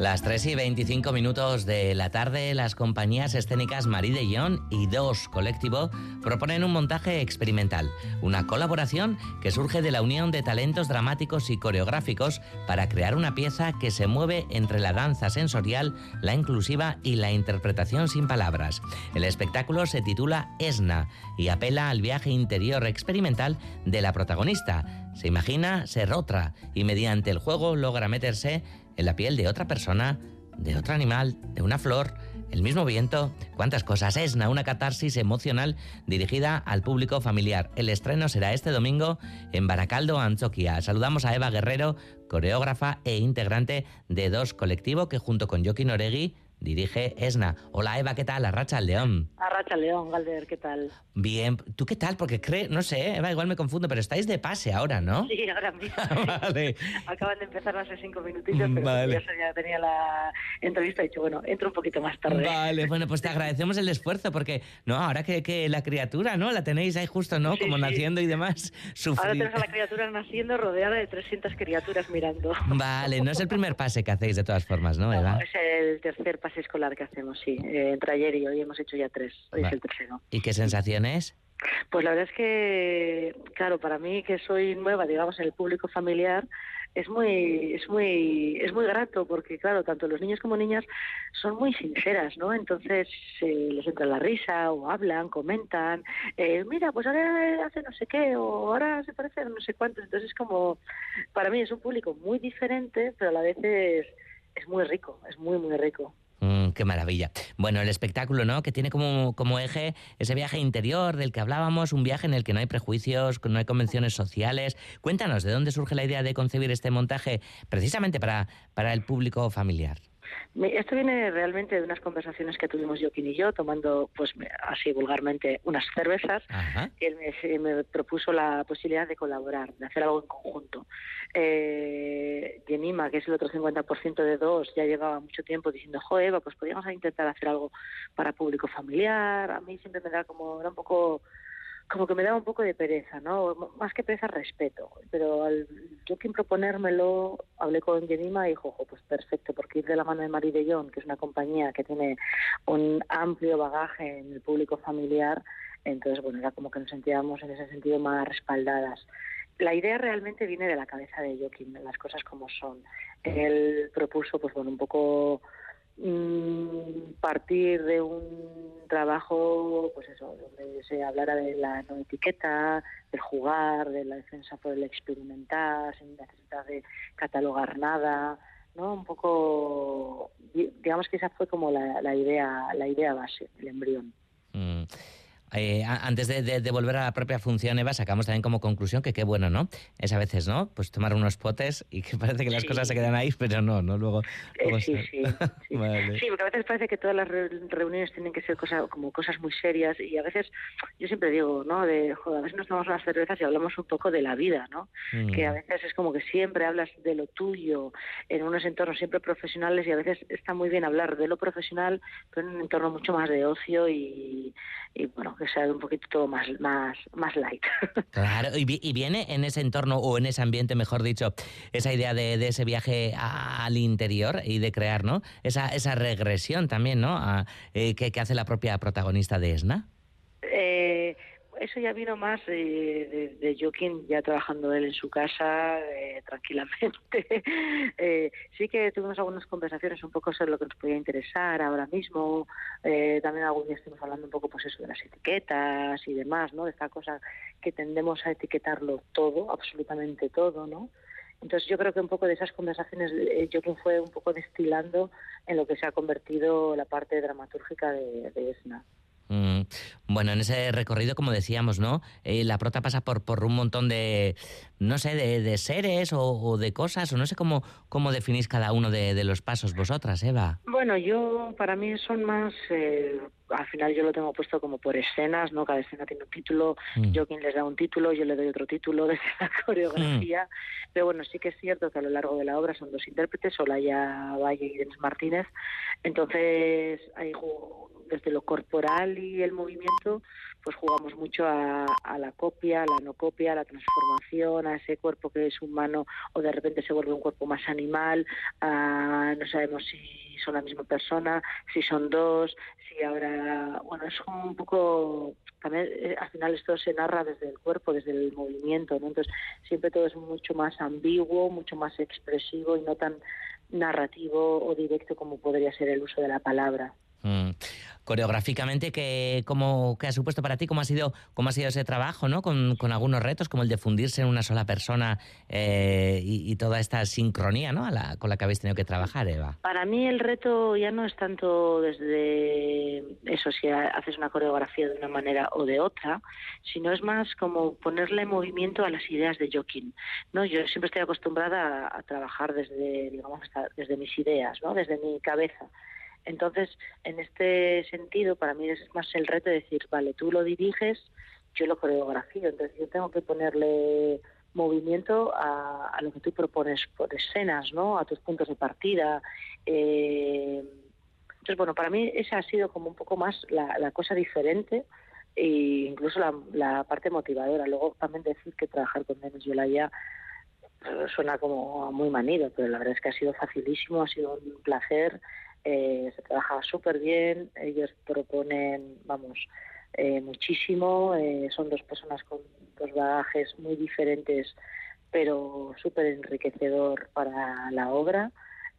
Las 3 y 25 minutos de la tarde, las compañías escénicas Marie de Yon y Dos Colectivo proponen un montaje experimental, una colaboración que surge de la unión de talentos dramáticos y coreográficos para crear una pieza que se mueve entre la danza sensorial, la inclusiva y la interpretación sin palabras. El espectáculo se titula Esna y apela al viaje interior experimental de la protagonista. Se imagina ser otra y mediante el juego logra meterse en la piel de otra persona, de otro animal, de una flor, el mismo viento, cuántas cosas. Esna, una catarsis emocional dirigida al público familiar. El estreno será este domingo en Baracaldo, Antioquia. Saludamos a Eva Guerrero, coreógrafa e integrante de Dos Colectivo, que junto con Joaquín Oregui dirige ESNA. Hola Eva, ¿qué tal? Arracha al León. Arracha al León, Galder, ¿qué tal? Bien, ¿tú qué tal? Porque creo, no sé, Eva, igual me confundo, pero estáis de pase ahora, ¿no? Sí, ahora mismo. vale. Acaban de empezar hace cinco minutitos, pero vale. ya tenía la entrevista y he dicho, bueno, entro un poquito más tarde. Vale, bueno, pues te agradecemos el esfuerzo, porque, no, ahora que, que la criatura, ¿no? La tenéis ahí justo, ¿no? Sí, Como sí. naciendo y demás. Sufrir. Ahora tenemos a la criatura naciendo rodeada de 300 criaturas mirando. Vale, no es el primer pase que hacéis de todas formas, ¿no, Eva? No, es el tercer pase escolar que hacemos, sí. Eh, entre ayer y hoy hemos hecho ya tres. Hoy es el tercero. ¿Y qué sensaciones? Pues la verdad es que, claro, para mí que soy nueva, digamos, en el público familiar, es muy, es muy, es muy grato porque, claro, tanto los niños como niñas son muy sinceras, ¿no? Entonces eh, les entra la risa o hablan, comentan, eh, mira, pues ahora hace no sé qué o ahora se parece a no sé cuánto. Entonces es como, para mí es un público muy diferente, pero a la vez es, es muy rico, es muy, muy rico. Mm, qué maravilla. Bueno, el espectáculo, ¿no? Que tiene como, como eje ese viaje interior del que hablábamos, un viaje en el que no hay prejuicios, no hay convenciones sociales. Cuéntanos, ¿de dónde surge la idea de concebir este montaje precisamente para, para el público familiar? Esto viene realmente de unas conversaciones que tuvimos Joaquín y yo, tomando, pues así vulgarmente, unas cervezas. Ajá. Él me, se- me propuso la posibilidad de colaborar, de hacer algo en conjunto. Eh, Yenima, que es el otro 50% de dos, ya llevaba mucho tiempo diciendo, jo, Eva, pues podríamos intentar hacer algo para público familiar. A mí siempre me da como, era un poco como que me daba un poco de pereza, ¿no? Más que pereza, respeto. Pero al yo proponérmelo, hablé con Yenima y dijo, "Jo, pues perfecto, porque ir de la mano de Marie de que es una compañía que tiene un amplio bagaje en el público familiar, entonces, bueno, era como que nos sentíamos en ese sentido más respaldadas. La idea realmente viene de la cabeza de Joaquín, las cosas como son. Él propuso, pues bueno, un poco mm, partir de un trabajo, pues eso, donde se hablara de la no etiqueta, del jugar, de la defensa por el experimentar, sin necesidad de catalogar nada, ¿no? Un poco, di- digamos que esa fue como la, la idea, la idea base, el embrión. Mm. Eh, antes de, de- de volver a la propia función, Eva, sacamos también como conclusión que qué bueno, ¿no? Es a veces, ¿no? Pues tomar unos potes y que parece que las Sí. cosas se quedan ahí, pero no, ¿no? Luego... Eh, luego sí, sí, sí. Vale. Sí, porque a veces parece que todas las re- reuniones tienen que ser cosa, como cosas muy serias y a veces, yo siempre digo, ¿no? De, joder, a veces nos tomamos unas cervezas y hablamos un poco de la vida, ¿no? Mm. Que a veces es como que siempre hablas de lo tuyo en unos entornos siempre profesionales y a veces está muy bien hablar de lo profesional, pero en un entorno mucho más de ocio y, y bueno, que sea un poquito todo más, más, más light. Claro, y, y viene en ese entorno o en ese ambiente, mejor dicho, esa idea de, de ese viaje a- al interior y de crear, ¿no? Esa, esa regresión también, ¿no? A, eh, que, que hace la propia protagonista de Esna. Eso ya vino más de, de Joaquín, ya trabajando él en su casa, eh, tranquilamente. Eh, sí que tuvimos algunas conversaciones un poco sobre lo que nos podía interesar ahora mismo. Eh, también algún día estuvimos hablando un poco, pues eso, de las etiquetas y demás, ¿no? De esta cosa que tendemos a etiquetarlo todo, absolutamente todo, ¿no? Entonces yo creo que un poco de esas conversaciones eh, Joaquín fue un poco destilando en lo que se ha convertido la parte dramatúrgica de, de Esna. Mm, Bueno, en ese recorrido, como decíamos, ¿no? Eh, la prota pasa por, por un montón de, no sé, de, de seres o, o de cosas, o no sé cómo, cómo definís cada uno de, de los pasos vosotras, Eva. Bueno, yo, para mí son más, eh, al final yo lo tengo puesto como por escenas, ¿no? Cada escena tiene un título, Mm. yo quien les da un título, yo le doy otro título desde la coreografía, pero bueno, sí que es cierto que a lo largo de la obra son dos intérpretes, Olaya Valle y Denis Martínez, entonces ahí desde lo corporal y el movimiento, pues jugamos mucho a, a la copia, a la no copia, a la transformación, evoluciona ese cuerpo que es humano o de repente se vuelve un cuerpo más animal, ah, no sabemos si son la misma persona, si son dos, si ahora, bueno, es un poco, también eh, al final esto se narra desde el cuerpo, desde el movimiento, ¿no? Entonces siempre todo es mucho más ambiguo, mucho más expresivo y no tan narrativo o directo como podría ser el uso de la palabra. Mm. Coreográficamente, ¿qué, cómo, ¿qué ha supuesto para ti? ¿Cómo ha sido, cómo ha sido ese trabajo, ¿no? Con, algunos retos, como el de fundirse en una sola persona eh, y, toda esta sincronía ¿no? con la que habéis tenido que trabajar, Eva. Para mí el reto ya no es tanto desde eso, si haces una coreografía de una manera o de otra, sino es más como ponerle movimiento a las ideas de Joaquín. ¿no? Yo siempre estoy acostumbrada a, a trabajar desde, digamos, desde mis ideas, ¿no? desde mi cabeza entonces, en este sentido, para mí es más el reto de decir, vale, tú lo diriges, yo lo coreografío, entonces yo tengo que ponerle movimiento a, lo que tú propones por escenas, ¿no? A tus puntos de partida. Eh, entonces, bueno, para mí esa ha sido como un poco más la, cosa diferente e incluso la, parte motivadora. Luego también decir que trabajar con Denis Yolaya eh, suena como muy manido, pero la verdad es que ha sido facilísimo, ha sido un placer eh, se trabaja súper bien, ellos proponen, vamos, eh, muchísimo, eh, son dos personas con dos bagajes muy diferentes, pero súper enriquecedor para la obra.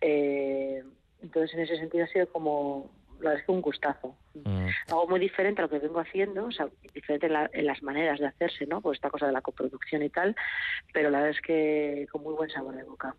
entonces, en ese sentido ha sido como, la verdad es que un gustazo. Mm. Algo muy diferente a lo que vengo haciendo, o sea, diferente en, en, las maneras de hacerse, ¿no? Pues esta cosa de la coproducción y tal, pero la verdad es que con muy buen sabor de boca.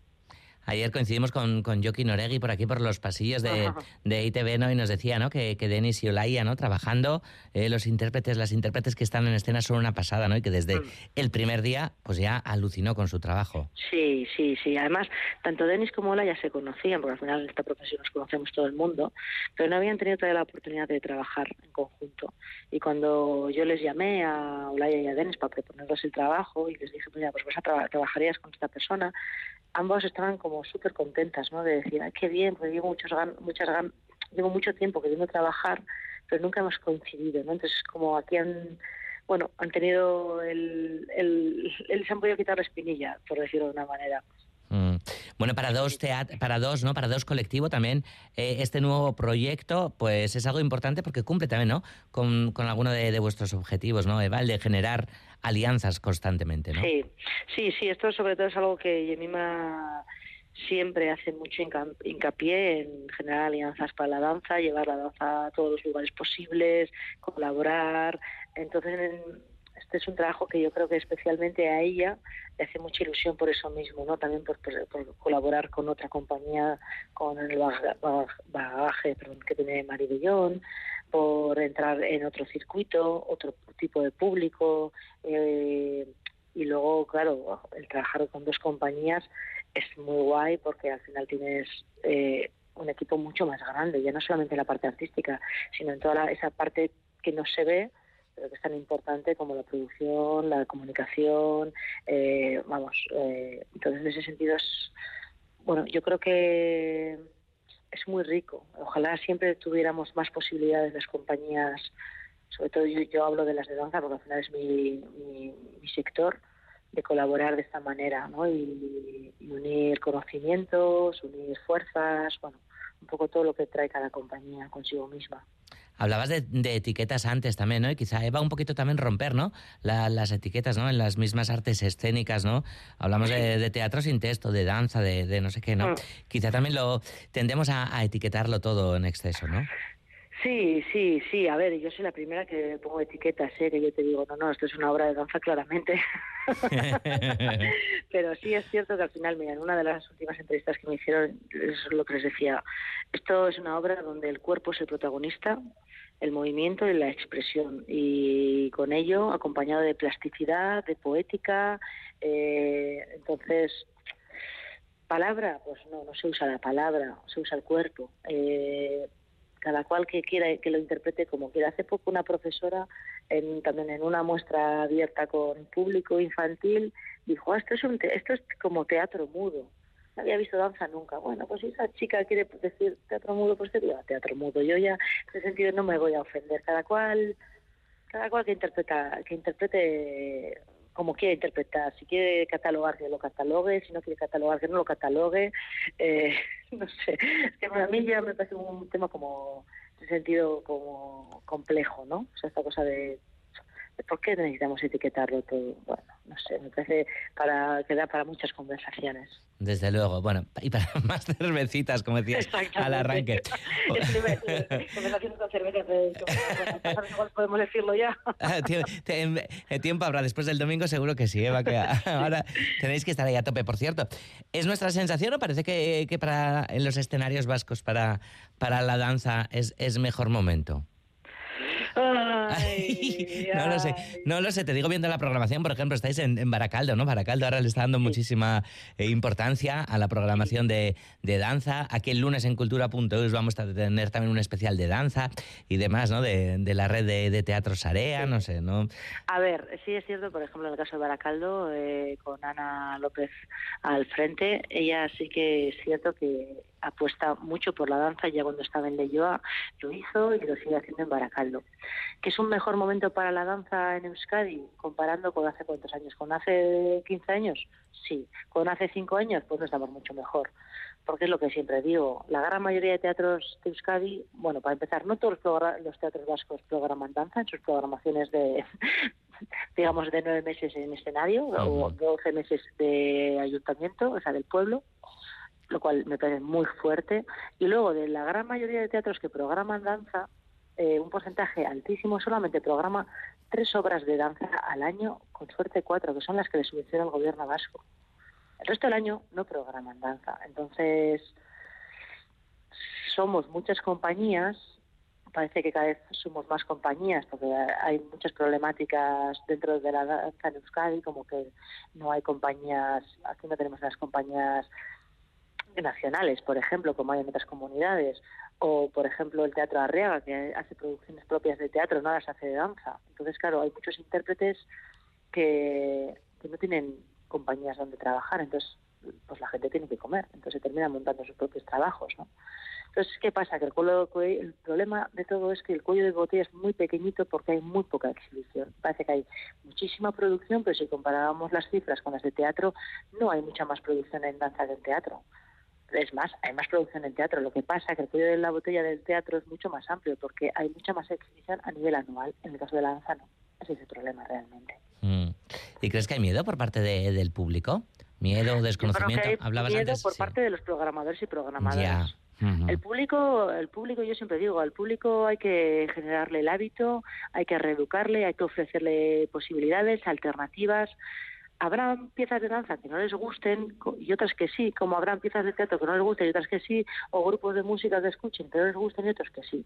Ayer coincidimos con, con Joaquín Oregui por aquí, por los pasillos de, de ITV, ¿no? Y nos decía, ¿no? Que, que Denis y Olaya, ¿no? Trabajando, eh, los intérpretes, las intérpretes que están en escena son una pasada, ¿no? Y que desde mm. el primer día, pues ya alucinó con su trabajo. Sí, sí, sí. Además, tanto Denis como Olaya se conocían, porque al final en esta profesión nos conocemos todo el mundo, pero no habían tenido todavía la oportunidad de trabajar en conjunto. Y cuando yo les llamé a Olaya y a Denis para proponerles el trabajo y les dije, pues pues vas a trabajarías con esta persona, ambos estaban como súper contentas, ¿no? De decir, ay, qué bien, porque llevo muchos muchas llevo mucho tiempo queriendo trabajar, pero nunca hemos coincidido, ¿no? Entonces, como aquí han, bueno, han tenido el, el, el se han podido quitar la espinilla, por decirlo de una manera. Mm. Bueno, para dos para dos, ¿no? Para dos colectivo también eh, este nuevo proyecto, pues es algo importante porque cumple también, ¿no? Con, con alguno de, vuestros objetivos, ¿no? Eva, de generar alianzas constantemente, ¿no? Sí, sí, sí. Esto sobre todo es algo que Yemima siempre hace mucho hincapié en generar alianzas para la danza, llevar la danza a todos los lugares posibles, colaborar. Entonces, en, este es un trabajo que yo creo que especialmente a ella le hace mucha ilusión por eso mismo, ¿no? También por, colaborar con otra compañía, con el bagaje que tiene Maribellón, por entrar en otro circuito, otro tipo de público. Eh, y luego, claro, el trabajar con dos compañías es muy guay porque al final tienes eh, un equipo mucho más grande, ya no solamente en la parte artística, sino en toda esa parte que no se ve, pero que es tan importante como la producción, la comunicación, eh, vamos, eh, entonces en ese sentido es, bueno, yo creo que es muy rico. Ojalá siempre tuviéramos más posibilidades las compañías, sobre todo yo, hablo de las de danza porque al final es mi, mi, sector, de colaborar de esta manera, ¿no? y unir conocimientos, unir fuerzas, bueno, un poco todo lo que trae cada compañía consigo misma. Hablabas de, etiquetas antes también, ¿no? Y quizá va un poquito también romper, ¿no? las etiquetas, ¿no? En las mismas artes escénicas, ¿no? Hablamos de, teatro sin texto, de danza, de, no sé qué, ¿no? Mm. Quizá también lo tendemos a, etiquetarlo todo en exceso, ¿no? Sí, sí, sí. A ver, yo soy la primera que pongo etiquetas, ¿eh? que yo te digo, no, no, esto es una obra de danza claramente. Pero sí es cierto que al final, mira, en una de las últimas entrevistas que me hicieron, es lo que les decía, esto es una obra donde el cuerpo es el protagonista, el movimiento y la expresión, y con ello acompañado de plasticidad, de poética. Eh, entonces, palabra, pues no, no se usa la palabra, se usa el cuerpo. Eh, cada cual que quiera que lo interprete como quiera. Hace poco una profesora, en, también en una muestra abierta con público infantil, dijo, ah, esto, es un esto es como teatro mudo. No había visto danza nunca. Bueno, pues si esa chica quiere decir teatro mudo, pues te diga teatro mudo. Yo ya, en ese sentido, no me voy a ofender. Cada cual, cada cual que interpreta, que interprete como quiere interpretar. Si quiere catalogar, que lo catalogue. Si no quiere catalogar, que no lo catalogue. Eh, no sé. Es que para mí ya me parece un tema como, en sentido, como complejo, ¿no? O sea, esta cosa de ¿Por qué necesitamos etiquetarlo todo? Bueno, no sé, me parece para, que da para muchas conversaciones. Desde luego, bueno, y para más cervecitas, como decías al arranque. Conversaciones con cervezas, podemos decirlo ya. Ah, eh, tiempo habrá, después del domingo seguro que sí, Eva, que ahora tenéis que estar ahí a tope, por cierto. ¿Es nuestra sensación o parece que, que para en los escenarios vascos para, para la danza es, es mejor momento? no lo sé, no lo sé, te digo viendo la programación, por ejemplo, estáis en, Baracaldo, ¿no? Baracaldo ahora le está dando muchísima eh, importancia a la programación de, danza. Aquí el lunes en cultura.eus vamos a tener también un especial de danza y demás, ¿no? De, la red de, teatro Sarea, no sé, ¿no? A ver, sí es cierto, por ejemplo, en el caso de Baracaldo, eh, con Ana López al frente, ella sí que es cierto que apuesta mucho por la danza, ya cuando estaba en Leyoa lo hizo y lo sigue haciendo en Baracaldo. ¿Que es un mejor momento para la danza en Euskadi comparando con hace cuántos años? ¿Con hace 15 años? Sí. ¿Con hace 5 años? Pues no estamos mucho mejor. Porque es lo que siempre digo, la gran mayoría de teatros de Euskadi, bueno, para empezar, no todos los teatros vascos programan danza en sus programaciones de, digamos, de nueve meses en escenario o doce meses de ayuntamiento, o sea, del pueblo lo cual me parece muy fuerte. Y luego, de la gran mayoría de teatros que programan danza, eh, un porcentaje altísimo solamente programa tres obras de danza al año, con suerte cuatro, que son las que le subvenciona el gobierno vasco. El resto del año no programan danza. Entonces, somos muchas compañías, parece que cada vez somos más compañías, porque hay muchas problemáticas dentro de la danza en Euskadi, como que no hay compañías, aquí no tenemos las compañías nacionales, por ejemplo, como hay en otras comunidades, o por ejemplo el Teatro Arriaga, que hace producciones propias de teatro, no las hace de danza. Entonces, claro, hay muchos intérpretes que, no tienen compañías donde trabajar, entonces pues la gente tiene que comer, entonces termina montando sus propios trabajos, ¿no? Entonces, ¿qué pasa? Que el, el problema de todo es que el cuello de botella es muy pequeñito porque hay muy poca exhibición. Parece que hay muchísima producción, pero si comparábamos las cifras con las de teatro, no hay mucha más producción en danza que en teatro es más, hay más producción en teatro. Lo que pasa es que el cuello de la botella del teatro es mucho más amplio porque hay mucha más exhibición a nivel anual. En el caso de la danza no. Ese es el problema realmente. Mm. ¿Y crees que hay miedo por parte del público? ¿Miedo, desconocimiento? Hay miedo por parte de los programadores y programadoras. El público, el público, yo siempre digo, al público hay que generarle el hábito, hay que reeducarle, hay que ofrecerle posibilidades, alternativas habrá piezas de danza que no les gusten y otras que sí, como habrá piezas de teatro que no les gusten y otras que sí, o grupos de música que escuchen que no les gusten y otros que sí.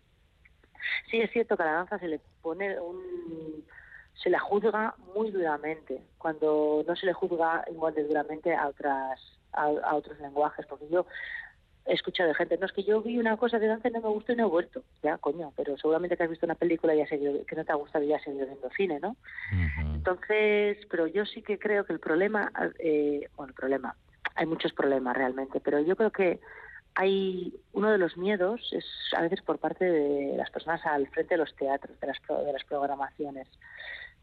Sí es cierto que a la danza se le pone un se la juzga muy duramente, cuando no se le juzga igual de duramente a otras a otros lenguajes, porque yo he escuchado de gente, no es que yo vi una cosa de danza y no me gustó y no he vuelto. Ya, coño, pero seguramente que has visto una película y has seguido, que no te ha gustado y has seguido viendo cine, ¿no? Entonces, pero yo sí que creo que el problema, eh, bueno, el problema, hay muchos problemas realmente, pero yo creo que hay uno de los miedos es a veces por parte de las personas al frente de los teatros, de las, de las programaciones,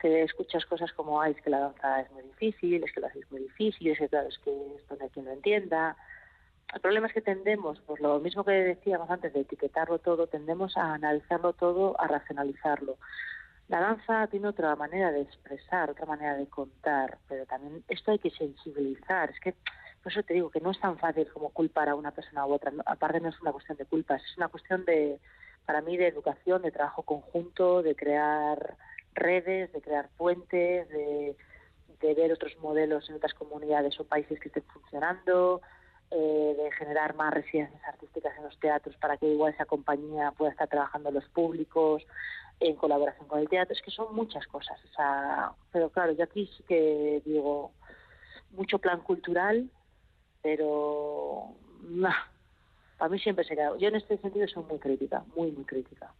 que escuchas cosas como, ay, es que la danza es muy difícil, es que lo haces muy difícil, es que claro, es que esto no hay quien lo entienda, el problema es que tendemos, por lo mismo que decíamos antes de etiquetarlo todo, tendemos a analizarlo todo, a racionalizarlo. La danza tiene otra manera de expresar, otra manera de contar, pero también esto hay que sensibilizar. Es que, por eso te digo que no es tan fácil como culpar a una persona u otra. Aparte no es una cuestión de culpas, es una cuestión de, para mí, de educación, de trabajo conjunto, de crear redes, de crear puentes, de ver otros modelos en otras comunidades o países que estén funcionando, eh, de generar más residencias artísticas en los teatros para que igual esa compañía pueda estar trabajando los públicos en colaboración con el teatro. Es que son muchas cosas. pero claro, yo aquí sí que digo mucho plan cultural, pero no, para mí siempre se queda. Yo en este sentido soy muy crítica, muy, muy crítica.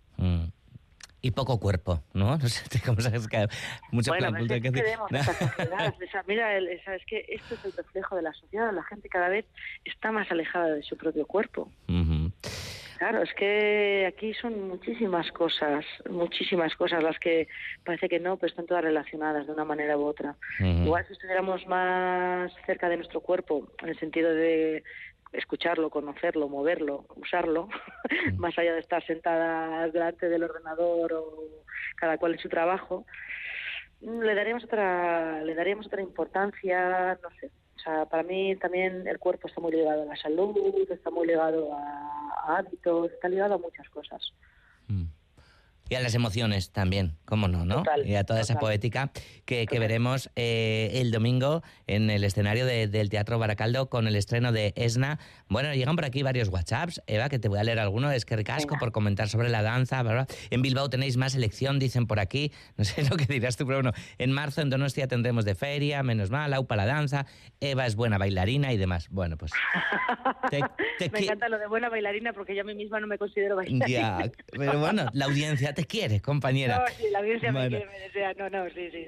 Y poco cuerpo, ¿no? No sé cómo sabes que mucha bueno, plan cultura que queremos sociedad. mira, es que esto es el reflejo de la sociedad. La gente cada vez está más alejada de su propio cuerpo. Claro, es que aquí son muchísimas cosas, muchísimas cosas las que parece que no, pero están todas relacionadas de una manera u otra. Igual si estuviéramos más cerca de nuestro cuerpo, en el sentido de escucharlo, conocerlo, moverlo, usarlo, más allá de estar sentada delante del ordenador o cada cual en su trabajo, le daríamos otra, le daríamos otra importancia, no sé, sea, para mí también el cuerpo está muy ligado a la salud, está muy ligado a, hábitos, está ligado a muchas cosas. Y a las emociones también, cómo no, ¿no? y a toda esa poética que, veremos eh, el domingo en el escenario del Teatro Baracaldo con el estreno de Esna. Bueno, llegan por aquí varios WhatsApps, Eva, que te voy a leer alguno. Es que ricasco por comentar sobre la danza. En Bilbao tenéis más elección, dicen por aquí. No sé lo que dirás tú, pero bueno, en marzo en Donostia tendremos de feria, menos mal, AUPA la danza, Eva es buena bailarina y demás. Bueno, pues... me encanta lo de buena bailarina porque yo a mí misma no me considero bailarina. Ya, pero bueno, la audiencia te quiere, compañera. No, sí, la audiencia me quiere, me desea. No, no, sí, sí.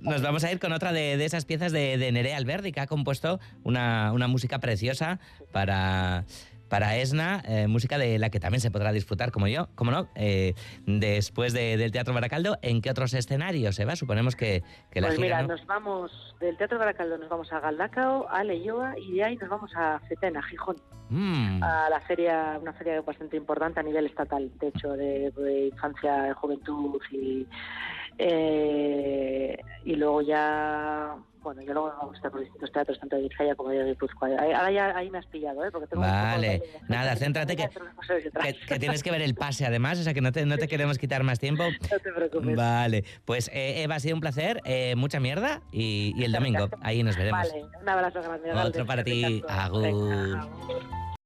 nos, vamos a ir con otra de, esas piezas de, de, Nerea Alberdi, que ha compuesto una, una música preciosa para para Esna, eh, música de la que también se podrá disfrutar, como yo, como no, eh, después del Teatro Baracaldo. ¿En qué otros escenarios, Eva? Suponemos que, que la Pues mira, nos vamos del Teatro Baracaldo, nos vamos a Galdacao, a Leyoa y de ahí nos vamos a Fetena, Gijón. Mm. a la feria, una feria bastante importante a nivel estatal, de hecho, de, infancia, juventud y, eh, y luego ya bueno, yo luego vamos a estar por distintos teatros, tanto de Vizcaya como de Guipúzcoa. Ahora ya ahí me has pillado, ¿eh? Porque tengo vale, nada, céntrate que, que, tienes que ver el pase además, o sea que no te, no te queremos quitar más tiempo. No te preocupes. Vale, pues eh, Eva, ha sido un placer, eh, mucha mierda y, y, el domingo ahí nos veremos. Vale, un abrazo grande. Otro para ti, agur.